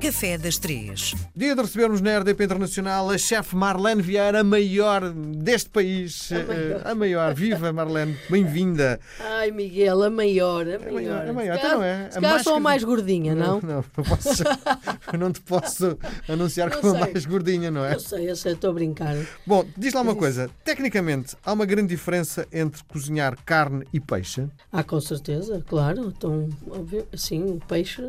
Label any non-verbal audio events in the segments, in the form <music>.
Café das Três. Dia de recebermos na RDP Internacional a chefe Marlene Vieira, a maior deste país. A maior. Eh, A maior. Viva, Marlene. Bem-vinda. Ai, Miguel, a maior, a maior. maior, a maior, Se então calhar- não é? Se A calhar mais sou a mais gordinha, não? Não, não, posso, <laughs> eu não te posso anunciar Eu como a sei. mais gordinha, não é? Eu sei, eu sei, estou a brincar. Bom, diz lá uma coisa. Tecnicamente, há uma grande diferença entre cozinhar carne e peixe? Ah, com certeza, claro. Então, óbvio, sim, o peixe.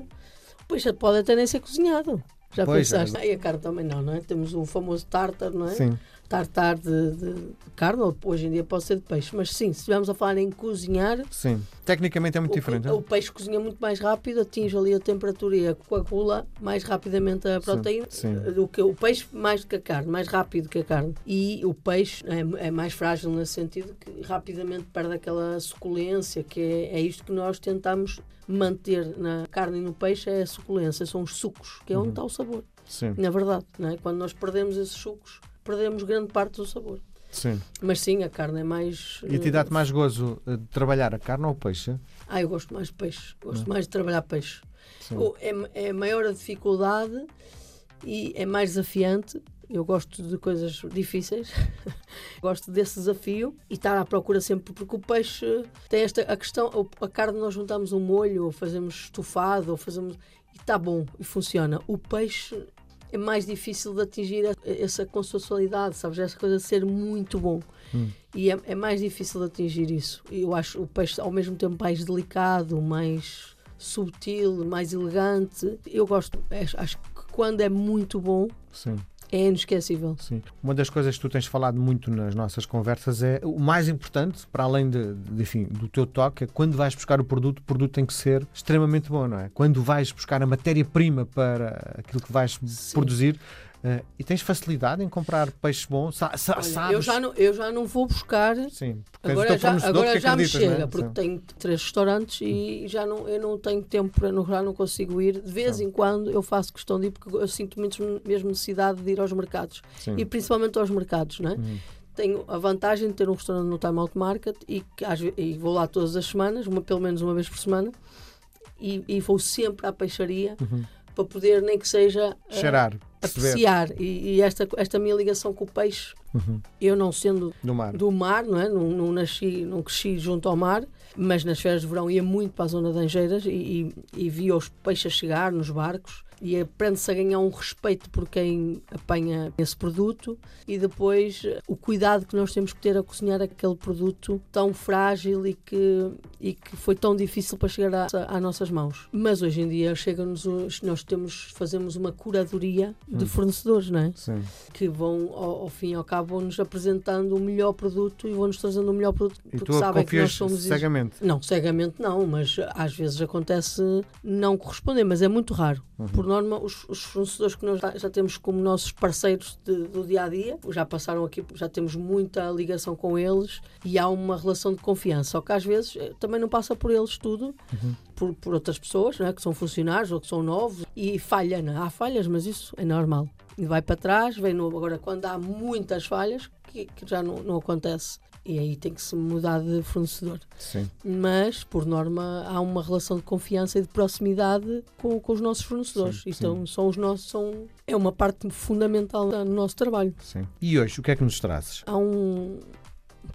Peixe pode até nem ser cozinhado. Já Pois, pensaste? é. E a carne também não, não é? Temos o famoso tartar, não é? Sim. Tartar de, de- de carne, ou hoje em dia pode ser de peixe. Mas sim, se estivermos a falar em cozinhar, Sim. Tecnicamente é muito o, diferente. o peixe cozinha muito mais rápido, atinge ali a temperatura e coagula mais rapidamente a proteína sim. do que o peixe mais do que a carne, mais rápido que a carne. E o peixe é, é mais frágil nesse sentido que rapidamente perde aquela suculência, que é, é isto que nós tentamos manter na carne e no peixe, é a suculência, são os sucos, que é Uhum. onde está o sabor. Sim. Na verdade, não é? quando nós perdemos esses sucos, perdemos grande parte do sabor. Sim. Mas sim, a carne é mais. E te eh, dá-te mais gozo eh, de trabalhar a carne ou o peixe? Ah, eu gosto mais de peixe. Gosto Não. mais de trabalhar peixe. É, é maior a dificuldade e é mais desafiante. Eu gosto de coisas difíceis, <laughs> gosto desse desafio e estar à procura sempre, porque o peixe tem esta a questão, a carne nós juntamos um molho, ou fazemos estufado, ou fazemos e está bom e funciona. O peixe é mais difícil de atingir a- essa consensualidade, sabes? Essa coisa de ser muito bom. Hum. E é, é mais difícil de atingir isso. Eu acho o peixe ao mesmo tempo mais delicado, mais subtil, mais elegante. Eu gosto, acho que quando é muito bom, Sim. É inesquecível. Sim. Uma das coisas que tu tens falado muito nas nossas conversas é o mais importante, para além de, de- enfim, do teu toque, é quando vais buscar o produto, o produto tem que ser extremamente bom, não é? Quando vais buscar a matéria-prima para aquilo que vais produzir eh, e tens facilidade em comprar peixe bom, sa sa Olha, sabes? eu, já não, eu já não vou buscar. Sim, Agora já, agora já me é? chega, porque Sim. tenho três restaurantes e já não, eu não tenho tempo, para não, já não consigo ir. De vez Sim. em quando eu faço questão de ir, porque eu sinto mesmo, mesmo necessidade de ir aos mercados. Sim. E principalmente aos mercados, não é? Uhum. Tenho a vantagem de ter um restaurante no Time Out Market e, e vou lá todas as semanas, uma, pelo menos uma vez por semana, e, e vou sempre à peixaria Uhum. Para poder, nem que seja, eh, Cheirar, apreciar. E, e esta, esta minha ligação com o peixe, Uhum. eu não sendo do mar. do mar, não é? Não, não nasci, não cresci junto ao mar, mas nas férias de verão ia muito para a zona de Angeiras e, e, e via os peixes chegar nos barcos e aprende-se a ganhar um respeito por quem apanha esse produto e depois eh, o cuidado que nós temos que ter a cozinhar aquele produto tão frágil e que, e que foi tão difícil para chegar às nossas mãos. Mas hoje em dia chega-nos, os- nós temos, fazemos uma curadoria de fornecedores, não é? Sim. que vão, ao, ao fim e ao cabo, vão-nos apresentando o melhor produto e vão-nos trazendo o melhor produto. E Porque sabem que nós somos. cegamente. Não, cegamente não, mas às vezes acontece não corresponder, mas é muito raro. Uhum. Por norma, os, os fornecedores que nós já, temos como nossos parceiros de- do dia a dia, já passaram aqui, já temos muita ligação com eles e há uma relação de confiança. Só que às vezes eh, também não passa por eles tudo, Uhum. por, por outras pessoas não é? que são funcionários ou que são novos e falha. Não? Há falhas, mas isso é normal. Vai para trás, vem no, agora quando há muitas falhas, que, que já não, não acontece. E aí tem que se mudar de fornecedor Sim. mas por norma há uma relação de confiança e de proximidade com, com os nossos fornecedores. Sim, então são os nossos são é uma parte fundamental do nosso trabalho. Sim. E hoje, o que é que nos trazes? Há um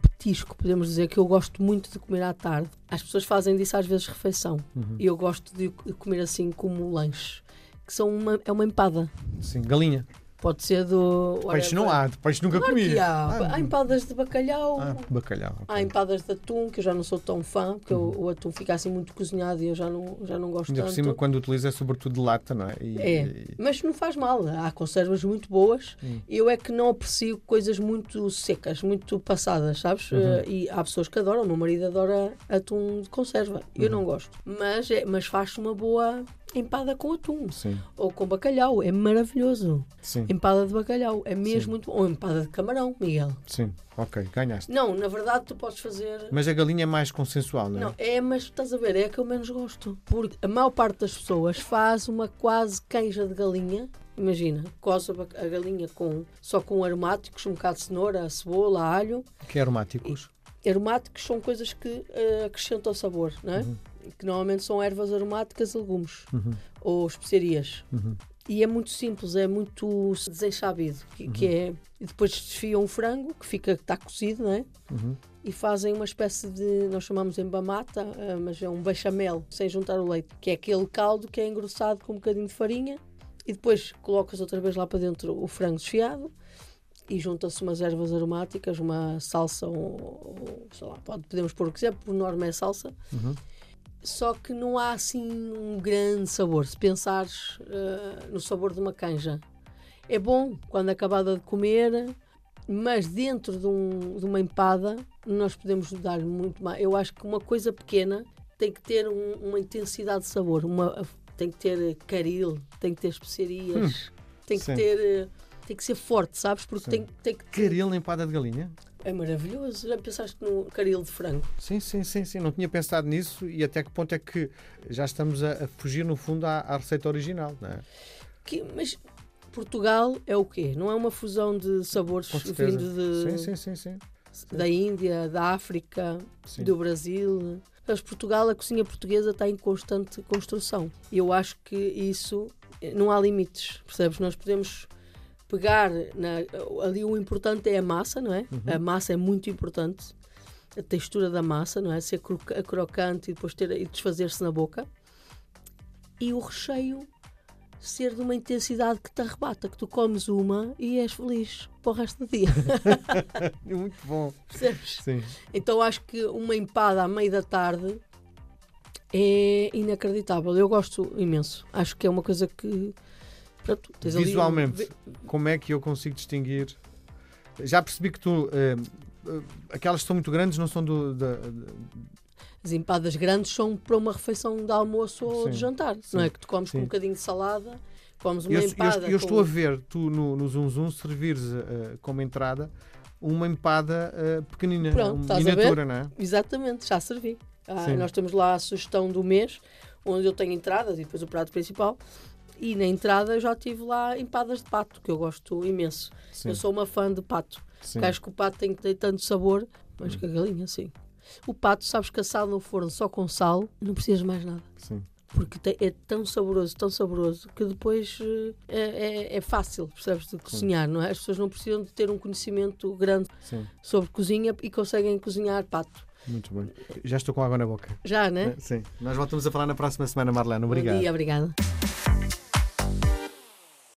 petisco, podemos dizer, que eu gosto muito de comer à tarde. As pessoas fazem disso às vezes refeição. Uhum. E eu gosto de de comer assim como lanche, que são uma, é uma empada. Sim, galinha. Pode ser do Peixe não há, peixe nunca Claro comi. há. Ah, Há empadas de bacalhau. ah, bacalhau. Há empadas de atum, que eu já não sou tão fã, porque o- o atum fica assim muito cozinhado e eu já não, já não gosto Ainda por tanto. cima, quando utiliza, é sobretudo de lata, não é? E- É, e- mas não faz mal. Há conservas muito boas. Hum. Eu é que não aprecio coisas muito secas, muito passadas, sabes? Uhum. Eh, E há pessoas que adoram. O meu marido adora atum de conserva. Eu Uhum. não gosto. Mas, é, mas faz uma boa empada com atum. Sim, Ou com bacalhau. É maravilhoso. sim, Empada de bacalhau. É mesmo Sim. muito bom. Ou empada de camarão, Miguel. sim. Ok, ganhaste. Não, na verdade tu podes fazer. Mas a galinha é mais consensual, não é? Não, é, mas estás a ver, é a que eu menos gosto. Porque a maior parte das pessoas faz uma quase canja de galinha. Imagina, coça a galinha com, só com aromáticos, um bocado de cenoura, cebola, alho. Que é aromáticos. Aromáticos são coisas que eh, acrescentam sabor, não é? Uhum. Que normalmente são ervas aromáticas legumes. Uhum. Ou especiarias. Uhum. E é muito simples, é muito desenchabido, que, que é... E depois desfiam o frango, que fica, está cozido, não é? Uhum. e fazem uma espécie de, nós chamamos embamata, eh, mas é um bechamel, sem juntar o leite, que é aquele caldo que é engrossado com um bocadinho de farinha e depois colocas outra vez lá para dentro o frango desfiado e junta-se umas ervas aromáticas, uma salsa ou, sei lá, pode, podemos pôr o que quiser, por norma é salsa. Uhum. Só que não há assim um grande sabor. Se pensares eh, no sabor de uma canja, é bom quando acabada de comer, mas dentro de, um- de uma empada nós podemos dar muito mais. Eu acho que uma coisa pequena tem que ter um- uma intensidade de sabor, uma, tem que ter caril, tem que ter especiarias, tem que sim. ter. eh, Tem que ser forte, sabes? Porque tem, tem que. Caril empada de galinha? É maravilhoso. Já pensaste no caril de frango? Sim, sim, sim, sim. Não tinha pensado nisso e até que ponto é que já estamos a, a fugir, no fundo, à, à receita original, não é? Que- mas Portugal é o quê? Não é uma fusão de sabores vindo de, Sim, sim, sim, sim. da Índia, da África, do Brasil. Mas Portugal, a cozinha portuguesa está em constante construção. E eu acho que isso eh, não há limites, percebes? Nós podemos pegar na- ali o importante é a massa, não é? A massa é muito importante. A textura da massa, não é? Ser croca- crocante e depois ter e desfazer-se na boca. E o recheio ser de uma intensidade que te arrebata, que tu comes uma e és feliz para o resto do dia. <laughs> Muito bom. Percebes? Sim. Então acho que uma empada à meia da tarde é inacreditável. Eu gosto imenso. Acho que é uma coisa que. Um- Visualmente, como é que eu consigo distinguir? Já percebi que tu. eh, eh, aquelas que são muito grandes não são do. da- da- As empadas grandes são para uma refeição de almoço ou Sim, de jantar. sim, Não é que tu comes com sim. um bocadinho de salada, comes uma eu, eu- empada. eu com- estou a ver tu no, no Zoom Zoom servires eh, como entrada uma empada eh, pequenina, Pronto, miniatura, não é? Exatamente, já servi. Ah, nós temos lá a sugestão do mês, onde eu tenho entradas e depois o prato principal. E na entrada já tive lá empadas de pato, que eu gosto imenso. Sim, Eu sou uma fã de pato. sim. Porque acho que o pato tem que ter tanto sabor, mas que a galinha, sim. O pato, sabes que assado no forno só com sal, não precisas mais nada. sim. Porque tem- é tão saboroso, tão saboroso, que depois eh, é, é- é fácil, percebes, de cozinhar, não é? As pessoas não precisam de ter um conhecimento grande Sim, sobre cozinha e conseguem cozinhar pato. muito bem. Já estou com água na boca. Já, né? Sim. Nós voltamos a falar na próxima semana, Marlene. Obrigado. Bom dia, obrigada.